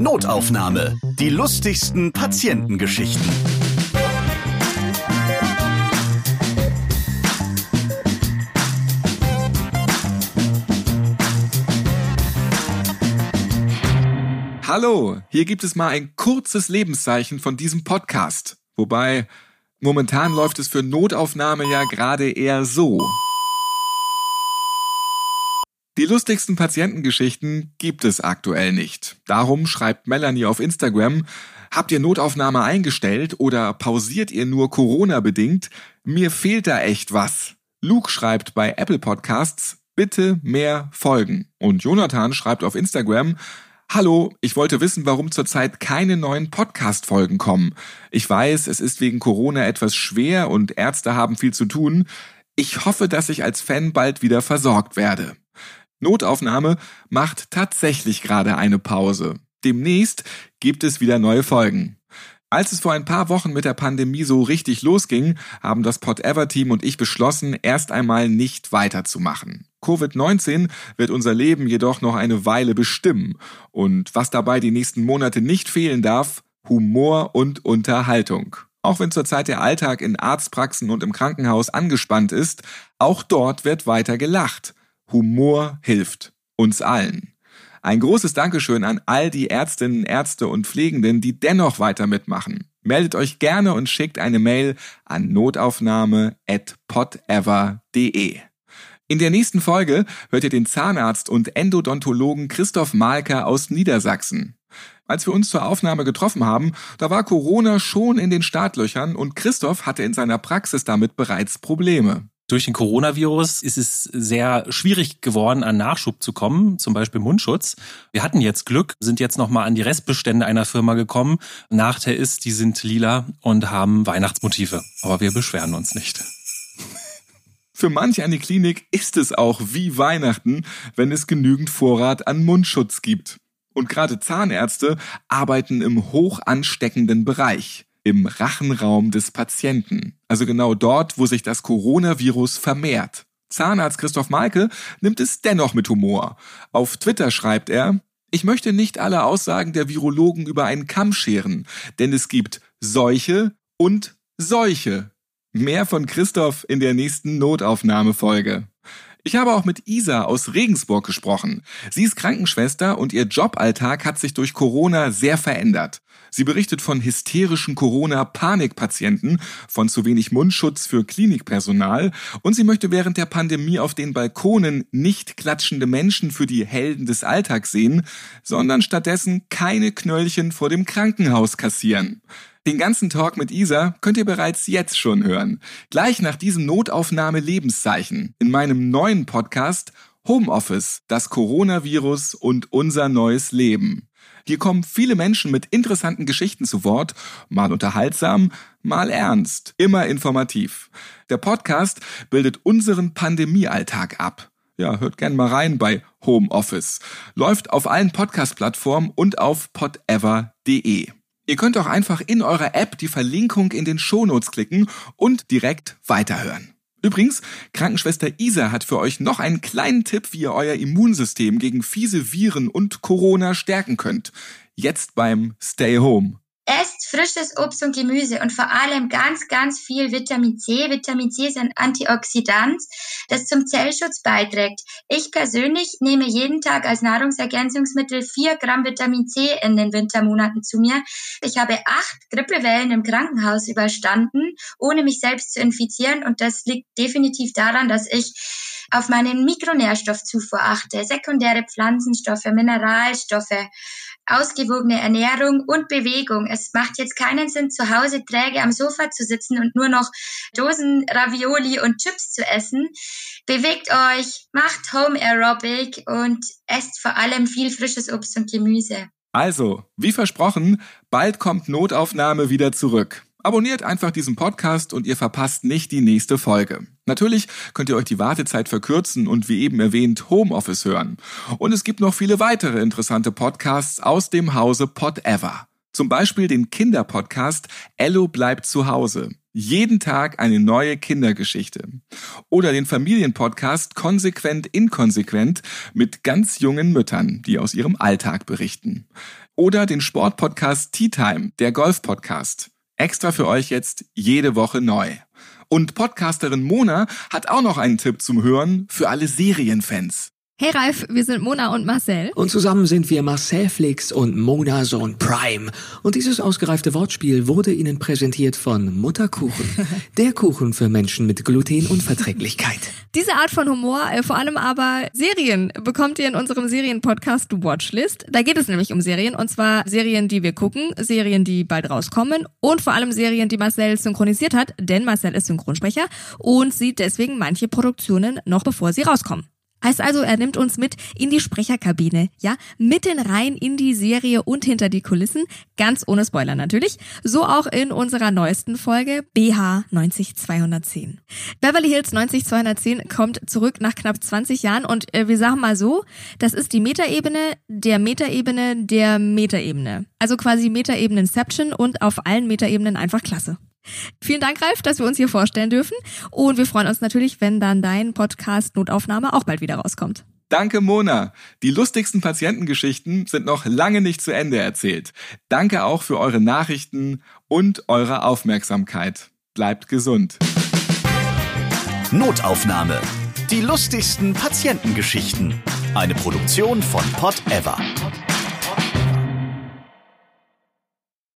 Notaufnahme. Die lustigsten Patientengeschichten. Hallo, hier gibt es mal ein kurzes Lebenszeichen von diesem Podcast. Wobei, momentan läuft es für Notaufnahme ja gerade eher so. Die lustigsten Patientengeschichten gibt es aktuell nicht. Darum schreibt Melanie auf Instagram, habt ihr Notaufnahme eingestellt oder pausiert ihr nur Corona bedingt? Mir fehlt da echt was. Luke schreibt bei Apple Podcasts, bitte mehr Folgen. Und Jonathan schreibt auf Instagram, Hallo, ich wollte wissen, warum zurzeit keine neuen Podcast-Folgen kommen. Ich weiß, es ist wegen Corona etwas schwer und Ärzte haben viel zu tun. Ich hoffe, dass ich als Fan bald wieder versorgt werde. Notaufnahme macht tatsächlich gerade eine Pause. Demnächst gibt es wieder neue Folgen. Als es vor ein paar Wochen mit der Pandemie so richtig losging, haben das Pod Ever Team und ich beschlossen, erst einmal nicht weiterzumachen. Covid-19 wird unser Leben jedoch noch eine Weile bestimmen. Und was dabei die nächsten Monate nicht fehlen darf, Humor und Unterhaltung. Auch wenn zurzeit der Alltag in Arztpraxen und im Krankenhaus angespannt ist, auch dort wird weiter gelacht. Humor hilft uns allen. Ein großes Dankeschön an all die Ärztinnen, Ärzte und Pflegenden, die dennoch weiter mitmachen. Meldet euch gerne und schickt eine Mail an notaufnahme@podever.de. In der nächsten Folge hört ihr den Zahnarzt und Endodontologen Christoph Malker aus Niedersachsen. Als wir uns zur Aufnahme getroffen haben, da war Corona schon in den Startlöchern und Christoph hatte in seiner Praxis damit bereits Probleme. Durch den Coronavirus ist es sehr schwierig geworden, an Nachschub zu kommen, zum Beispiel Mundschutz. Wir hatten jetzt Glück, sind jetzt nochmal an die Restbestände einer Firma gekommen. Nachteil ist, die sind lila und haben Weihnachtsmotive. Aber wir beschweren uns nicht. Für manch eine Klinik ist es auch wie Weihnachten, wenn es genügend Vorrat an Mundschutz gibt. Und gerade Zahnärzte arbeiten im hoch ansteckenden Bereich im Rachenraum des Patienten. Also genau dort, wo sich das Coronavirus vermehrt. Zahnarzt Christoph Malke nimmt es dennoch mit Humor. Auf Twitter schreibt er, ich möchte nicht alle Aussagen der Virologen über einen Kamm scheren, denn es gibt Seuche und Seuche. Mehr von Christoph in der nächsten Notaufnahmefolge. Ich habe auch mit Isa aus Regensburg gesprochen. Sie ist Krankenschwester und ihr Joballtag hat sich durch Corona sehr verändert. Sie berichtet von hysterischen Corona-Panikpatienten, von zu wenig Mundschutz für Klinikpersonal und sie möchte während der Pandemie auf den Balkonen nicht klatschende Menschen für die Helden des Alltags sehen, sondern stattdessen keine Knöllchen vor dem Krankenhaus kassieren. Den ganzen Talk mit Isa könnt ihr bereits jetzt schon hören. Gleich nach diesem Notaufnahme Lebenszeichen in meinem neuen Podcast Homeoffice, das Coronavirus und unser neues Leben. Hier kommen viele Menschen mit interessanten Geschichten zu Wort, mal unterhaltsam, mal ernst, immer informativ. Der Podcast bildet unseren Pandemiealltag ab. Ja, hört gern mal rein bei Homeoffice. Läuft auf allen Podcast-Plattformen und auf podever.de. Ihr könnt auch einfach in eurer App die Verlinkung in den Shownotes klicken und direkt weiterhören. Übrigens, Krankenschwester Isa hat für euch noch einen kleinen Tipp, wie ihr euer Immunsystem gegen fiese Viren und Corona stärken könnt. Jetzt beim Stay Home. Esst frisches Obst und Gemüse und vor allem ganz, ganz viel Vitamin C. Vitamin C ist ein Antioxidant, das zum Zellschutz beiträgt. Ich persönlich nehme jeden Tag als Nahrungsergänzungsmittel vier Gramm Vitamin C in den Wintermonaten zu mir. Ich habe acht Grippewellen im Krankenhaus überstanden, ohne mich selbst zu infizieren und das liegt definitiv daran, dass ich auf meinen Mikronährstoffzufuhr achte, sekundäre Pflanzenstoffe, Mineralstoffe, ausgewogene Ernährung und Bewegung. Es macht jetzt keinen Sinn, zu Hause träge am Sofa zu sitzen und nur noch Dosen Ravioli und Chips zu essen. Bewegt euch, macht Home Aerobic und esst vor allem viel frisches Obst und Gemüse. Also, wie versprochen, bald kommt Notaufnahme wieder zurück. Abonniert einfach diesen Podcast und ihr verpasst nicht die nächste Folge. Natürlich könnt ihr euch die Wartezeit verkürzen und wie eben erwähnt Homeoffice hören. Und es gibt noch viele weitere interessante Podcasts aus dem Hause Pod Ever. Zum Beispiel den Kinderpodcast Ello bleibt zu Hause. Jeden Tag eine neue Kindergeschichte. Oder den Familienpodcast Konsequent Inkonsequent mit ganz jungen Müttern, die aus ihrem Alltag berichten. Oder den Sportpodcast Tea Time, der Golf-Podcast. Extra für euch jetzt jede Woche neu. Und Podcasterin Mona hat auch noch einen Tipp zum Hören für alle Serienfans. Hey Ralf, wir sind Mona und Marcel. Und zusammen sind wir Marcel Flix und Mona Sohn Prime. Und dieses ausgereifte Wortspiel wurde Ihnen präsentiert von Mutterkuchen. Der Kuchen für Menschen mit Glutenunverträglichkeit. Diese Art von Humor, äh, vor allem aber Serien, bekommt ihr in unserem Serienpodcast Watchlist. Da geht es nämlich um Serien. Und zwar Serien, die wir gucken, Serien, die bald rauskommen und vor allem Serien, die Marcel synchronisiert hat. Denn Marcel ist Synchronsprecher und sieht deswegen manche Produktionen noch bevor sie rauskommen. Heißt also, er nimmt uns mit in die Sprecherkabine, ja, mitten rein in die Serie und hinter die Kulissen, ganz ohne Spoiler natürlich. So auch in unserer neuesten Folge BH 90210. Beverly Hills 90210 kommt zurück nach knapp 20 Jahren und äh, wir sagen mal so, das ist die Metaebene der Metaebene der Metaebene. Also quasi Metaebenen-Inception und auf allen Metaebenen einfach klasse. Vielen Dank, Ralf, dass wir uns hier vorstellen dürfen. Und wir freuen uns natürlich, wenn dann dein Podcast Notaufnahme auch bald wieder rauskommt. Danke, Mona. Die lustigsten Patientengeschichten sind noch lange nicht zu Ende erzählt. Danke auch für eure Nachrichten und eure Aufmerksamkeit. Bleibt gesund. Notaufnahme. Die lustigsten Patientengeschichten. Eine Produktion von Pot Ever.